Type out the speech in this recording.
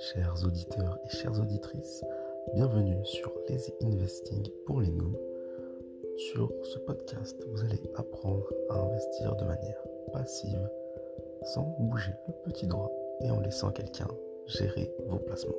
Chers auditeurs et chères auditrices, bienvenue sur Lazy Investing pour les noobs. Sur ce podcast, vous allez apprendre à investir de manière passive sans bouger le petit doigt et en laissant quelqu'un gérer vos placements.